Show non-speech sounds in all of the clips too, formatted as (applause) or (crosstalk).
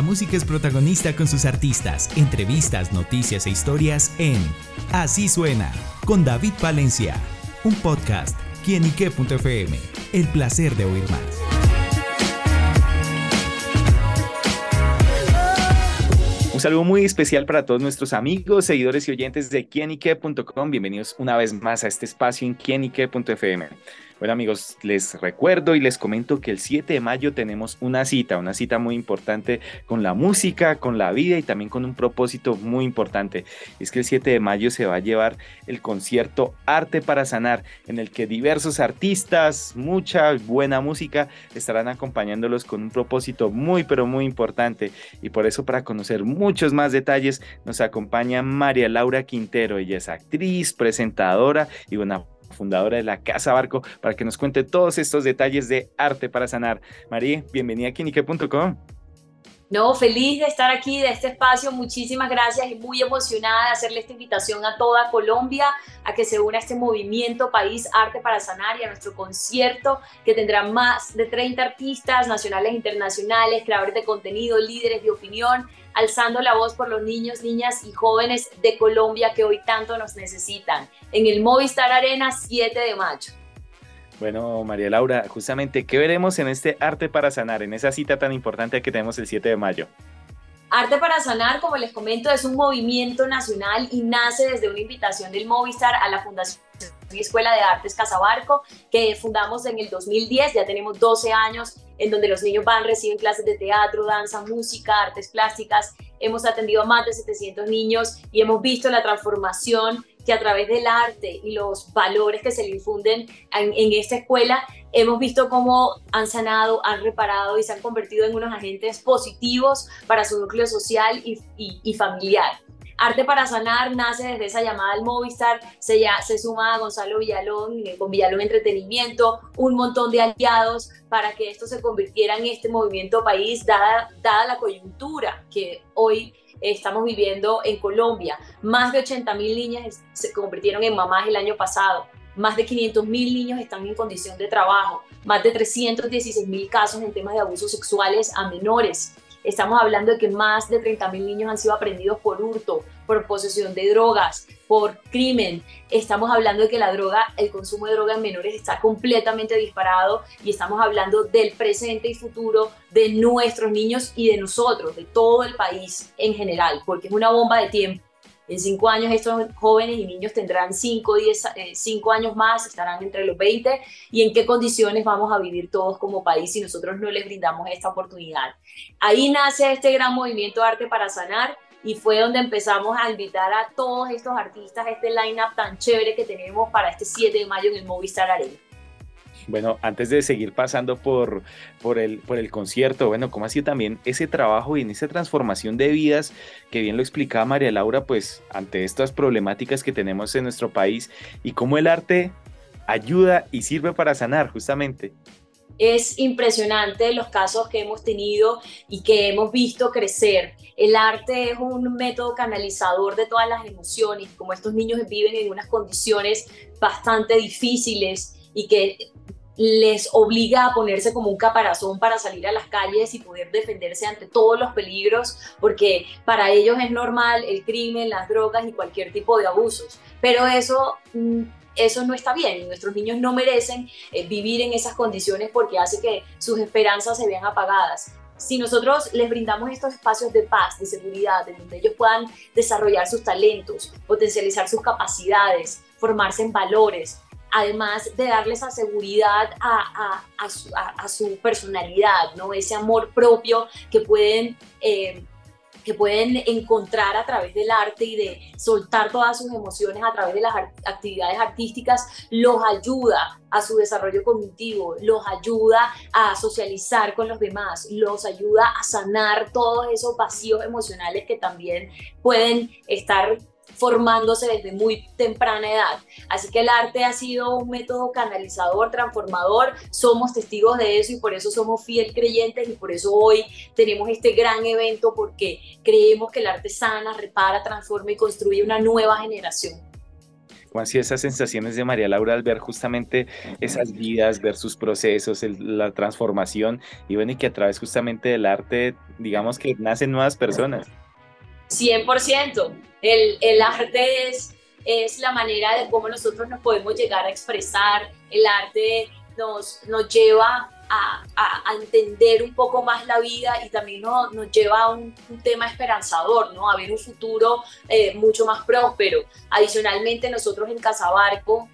La música es protagonista con sus artistas, entrevistas, noticias e historias en Así Suena, con David Valencia, un podcast, quienique.fm, el placer de oír más. Un saludo muy especial para todos nuestros amigos, seguidores y oyentes de quienique.com. Bienvenidos una vez más a este espacio en quienique.fm. Bueno amigos, les recuerdo y les comento que el 7 de mayo tenemos una cita, una cita muy importante con la música, con la vida y también con un propósito muy importante. Es que el 7 de mayo se va a llevar el concierto Arte para Sanar, en el que diversos artistas, mucha buena música, estarán acompañándolos con un propósito muy pero muy importante. Y por eso para conocer muchos más detalles nos acompaña María Laura Quintero. Ella es actriz, presentadora y una fundadora de la Casa Barco, para que nos cuente todos estos detalles de arte para sanar. María, bienvenida a Kinique.com. No, feliz de estar aquí, de este espacio. Muchísimas gracias y muy emocionada de hacerle esta invitación a toda Colombia a que se una a este movimiento País Arte para Sanar y a nuestro concierto que tendrá más de 30 artistas nacionales e internacionales, creadores de contenido, líderes de opinión, alzando la voz por los niños, niñas y jóvenes de Colombia que hoy tanto nos necesitan. En el Movistar Arena 7 de mayo. Bueno, María Laura, justamente, ¿qué veremos en este Arte para Sanar, en esa cita tan importante que tenemos el 7 de mayo? Arte para Sanar, como les comento, es un movimiento nacional y nace desde una invitación del Movistar a la Fundación Escuela de Artes Casabarco, que fundamos en el 2010, ya tenemos 12 años en donde los niños van, reciben clases de teatro, danza, música, artes plásticas. Hemos atendido a más de 700 niños y hemos visto la transformación que a través del arte y los valores que se le infunden en, esta escuela, hemos visto cómo han sanado, han reparado y se han convertido en unos agentes positivos para su núcleo social y familiar. Arte para Sanar nace desde esa llamada al Movistar, se, ya, se suma a Gonzalo Villalón eh, con Villalón Entretenimiento, un montón de aliados para que esto se convirtiera en este movimiento país, dada, dada la coyuntura que hoy estamos viviendo en Colombia. Más de 80 mil niñas se convirtieron en mamás el año pasado. Más de 500 mil niños están en condición de trabajo. Más de 316 mil casos en temas de abusos sexuales a menores. Estamos hablando de que más de 30.000 niños han sido aprendidos por hurto, por posesión de drogas, por crimen. Estamos hablando de que la droga, el consumo de droga en menores está completamente disparado y estamos hablando del presente y futuro de nuestros niños y de nosotros, de todo el país en general, porque es una bomba de tiempo. En cinco años estos jóvenes y niños tendrán cinco, diez, eh, cinco años más, estarán entre los 20 y en qué condiciones vamos a vivir todos como país si nosotros no les brindamos esta oportunidad. Ahí nace este gran movimiento Arte para Sanar y fue donde empezamos a invitar a todos estos artistas, este line-up tan chévere que tenemos para este 7 de mayo en el Movistar Arena. Bueno, antes de seguir pasando por, por, el, por el concierto, bueno, ¿cómo ha sido también ese trabajo y esa transformación de vidas que bien lo explicaba María Laura, pues ante estas problemáticas que tenemos en nuestro país y cómo el arte ayuda y sirve para sanar justamente? Es impresionante los casos que hemos tenido y que hemos visto crecer. El arte es un método canalizador de todas las emociones, como estos niños viven en unas condiciones bastante difíciles y que les obliga a ponerse como un caparazón para salir a las calles y poder defenderse ante todos los peligros, porque para ellos es normal el crimen, las drogas y cualquier tipo de abusos. Pero eso, mm, eso no está bien. Nuestros niños no merecen eh, vivir en esas condiciones porque hace que sus esperanzas se vean apagadas si nosotros les brindamos estos espacios de paz, de seguridad, en donde ellos puedan desarrollar sus talentos, potencializar sus capacidades, formarse en valores, además de darles esa seguridad a, su, personalidad, ¿no? ese amor propio que pueden, eh, que pueden encontrar a través del arte y de soltar todas sus emociones a través de las actividades artísticas, los ayuda a su desarrollo cognitivo, los ayuda a socializar con los demás, los ayuda a sanar todos esos vacíos emocionales que también pueden estar formándose desde muy temprana edad. Así que el arte ha sido un método canalizador, transformador, somos testigos de eso y por eso somos fiel creyentes y por eso hoy tenemos este gran evento porque creemos que el arte sana, repara, transforma y construye una nueva generación. ¿Cómo han sido esas sensaciones de María Laura al ver justamente esas vidas, ver sus procesos, la transformación y bueno, y que a través justamente del arte, digamos que nacen nuevas personas? 100%. El, el arte es, es la manera de cómo nosotros nos podemos llegar a expresar. El arte nos, nos lleva a, a, entender un poco más la vida y también nos, nos lleva a un, tema esperanzador, ¿no? A ver un futuro eh, mucho más próspero. Adicionalmente, nosotros en Casabarco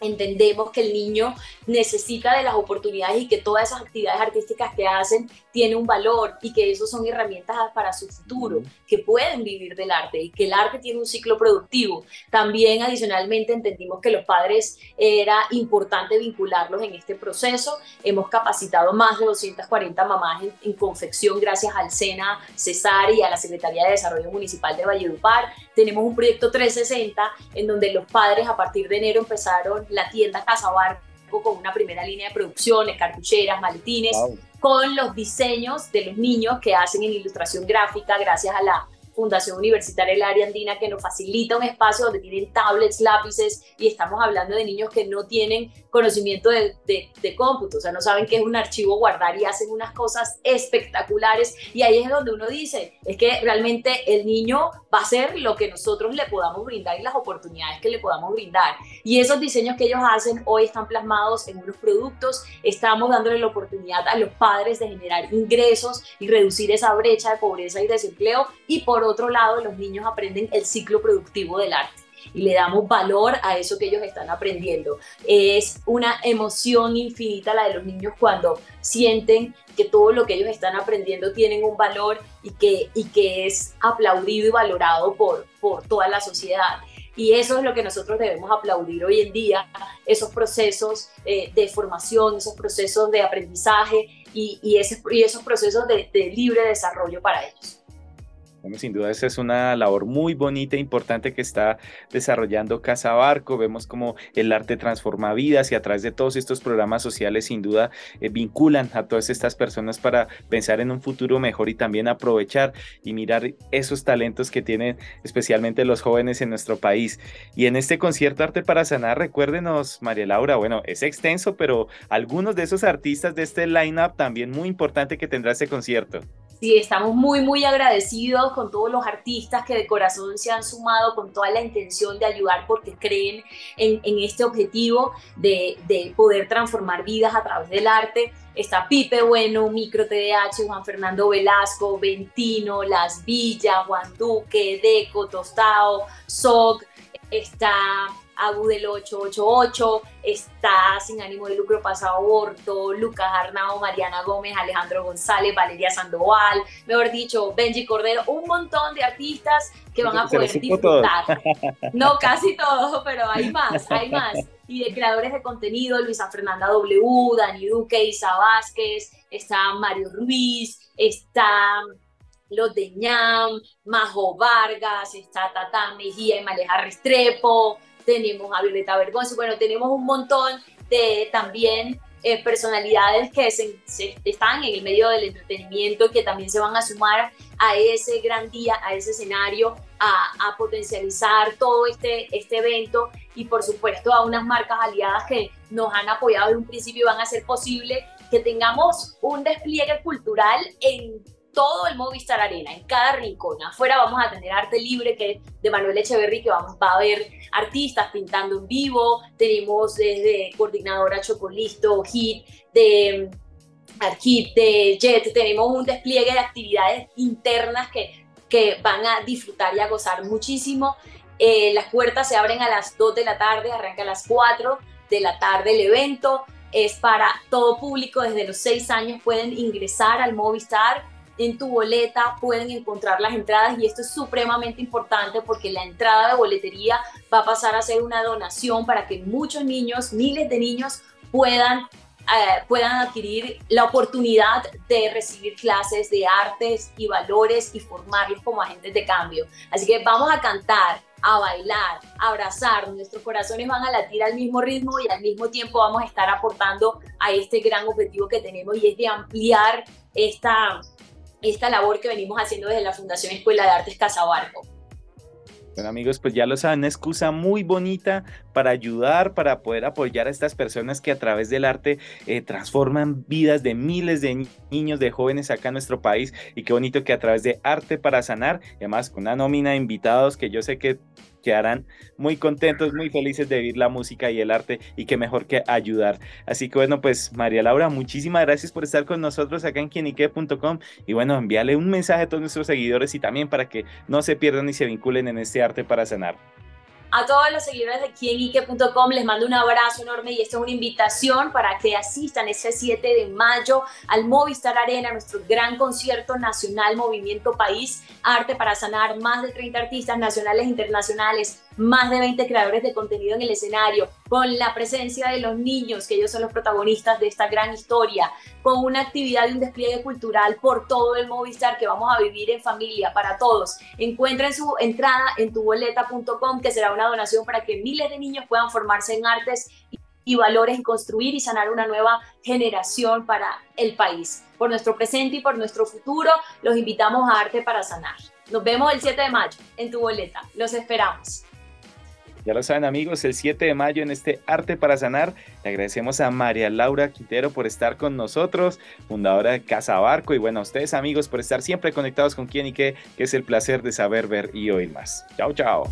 entendemos que el niño necesita de las oportunidades y que todas esas actividades artísticas que hacen tienen un valor y que eso son herramientas para su futuro, que pueden vivir del arte y que el arte tiene un ciclo productivo. También adicionalmente entendimos que los padres era importante vincularlos en este proceso. Hemos capacitado más de 240 mamás en, confección gracias al SENA Cesar y a la Secretaría de Desarrollo Municipal de Valledupar. Tenemos un proyecto 360 en donde los padres a partir de enero empezaron la tienda Casa Barco con una primera línea de producciones, cartucheras, maletines, con los diseños de los niños que hacen en ilustración gráfica gracias a la Fundación Universitaria del Área Andina que nos facilita un espacio donde tienen tablets, lápices y estamos hablando de niños que no tienen conocimiento de, de, cómputo, o sea, no saben qué es un archivo guardar y hacen unas cosas espectaculares. Y ahí es donde uno dice, es que realmente el niño va a ser lo que nosotros le podamos brindar y las oportunidades que le podamos brindar. Y esos diseños que ellos hacen hoy están plasmados en unos productos, estamos dándole la oportunidad a los padres de generar ingresos y reducir esa brecha de pobreza y desempleo. Y por otro lado, los niños aprenden el ciclo productivo del arte y le damos valor a eso que ellos están aprendiendo. Es una emoción infinita la de los niños cuando sienten que todo lo que ellos están aprendiendo tienen un valor y que, y que es aplaudido y valorado por, por toda la sociedad. Y eso es lo que nosotros debemos aplaudir hoy en día, esos procesos eh, de formación, esos procesos de aprendizaje y, y, y esos procesos de libre desarrollo para ellos. Bueno, sin duda esa es una labor muy bonita e importante que está desarrollando Casa Barco. Vemos como el arte transforma vidas y a través de todos estos programas sociales sin duda eh, vinculan a todas estas personas para pensar en un futuro mejor y también aprovechar y mirar esos talentos que tienen especialmente los jóvenes en nuestro país. Y en este concierto Arte para Sanar, recuérdenos, María Laura, bueno, es extenso, pero algunos de esos artistas de este line-up también muy importante que tendrá este concierto. Sí, estamos muy, muy agradecidos con todos los artistas que de corazón se han sumado con toda la intención de ayudar porque creen en, este objetivo de, de, poder transformar vidas a través del arte. Está Pipe Bueno, Micro TDH, Juan Fernando Velasco, Ventino, Las Villas, Juan Duque, Deco, Tostado, Soc, está Abu del 888, está Sin Ánimo de Lucro Pasado Aborto, Lucas Arnao, Mariana Gómez, Alejandro González, Valeria Sandoval, mejor dicho, Benji Cordero, un montón de artistas que van a poder disfrutar. (laughs) No, casi todos, pero hay más, hay más. Y de creadores de contenido, Luisa Fernanda W, Dani Duque, Isa Vázquez, está Mario Ruiz, está los de ñam, Majo Vargas, está Tata Mejía y Maleja Restrepo, tenemos a Violeta Vergonzo, bueno, tenemos un montón de también eh, personalidades que están en el medio del entretenimiento que también se van a sumar a ese gran día, a ese escenario, a, a, potencializar todo este, este evento y por supuesto a unas marcas aliadas que nos han apoyado desde un principio y van a hacer posible que tengamos un despliegue cultural en todo el Movistar Arena, en cada rincón. Afuera vamos a tener arte libre, que de Manuel Echeverry, que vamos, va a ver artistas pintando en vivo. Tenemos desde coordinadora Chocolisto, HIT, de Archip, de Jet. Tenemos un despliegue de actividades internas que, que van a disfrutar y a gozar muchísimo. Eh, las puertas se abren a las 2 de la tarde, arranca a las 4 de la tarde el evento. Es para todo público, desde los 6 años pueden ingresar al Movistar en tu boleta pueden encontrar las entradas y esto es supremamente importante porque la entrada de boletería va a pasar a ser una donación para que muchos niños, miles de niños puedan eh, puedan adquirir la oportunidad de recibir clases de artes y valores y formarlos como agentes de cambio. Así que vamos a cantar, a bailar, a abrazar, nuestros corazones van a latir al mismo ritmo y al mismo tiempo vamos a estar aportando a este gran objetivo que tenemos y es de ampliar esta, esta labor que venimos haciendo desde la Fundación Escuela de Artes Casabarco. Bueno amigos, pues ya lo saben, una excusa muy bonita para ayudar, para poder apoyar a estas personas que a través del arte eh, transforman vidas de miles de niños, de jóvenes acá en nuestro país. Y qué bonito que a través de Arte para Sanar, y además con una nómina de invitados que yo sé que quedarán muy contentos, muy felices de vivir la música y el arte y qué mejor que ayudar. Así que bueno, pues María Laura, muchísimas gracias por estar con nosotros acá en quienique.com y bueno, envíale un mensaje a todos nuestros seguidores y también para que no se pierdan ni se vinculen en este arte para sanar. A todos los seguidores de quienique.com les mando un abrazo enorme y esta es una invitación para que asistan ese 7 de mayo al Movistar Arena, nuestro gran concierto nacional Movimiento País, Arte para Sanar, más de 30 artistas nacionales e internacionales, más de 20 creadores de contenido en el escenario, con la presencia de los niños, que ellos son los protagonistas de esta gran historia, con una actividad y un despliegue cultural por todo el Movistar que vamos a vivir en familia para todos. Encuentren su entrada en tuboleta.com, que será una donación para que miles de niños puedan formarse en artes y valores y construir y sanar una nueva generación para el país. Por nuestro presente y por nuestro futuro, los invitamos a Arte para Sanar. Nos vemos el 7 de mayo en tu boleta. Los esperamos. Ya lo saben amigos, el 7 de mayo en este Arte para Sanar, le agradecemos a María Laura Quintero por estar con nosotros, fundadora de Casa Barco, y bueno, a ustedes amigos por estar siempre conectados con quien y qué, que es el placer de saber, ver y oír más. Chao, chao.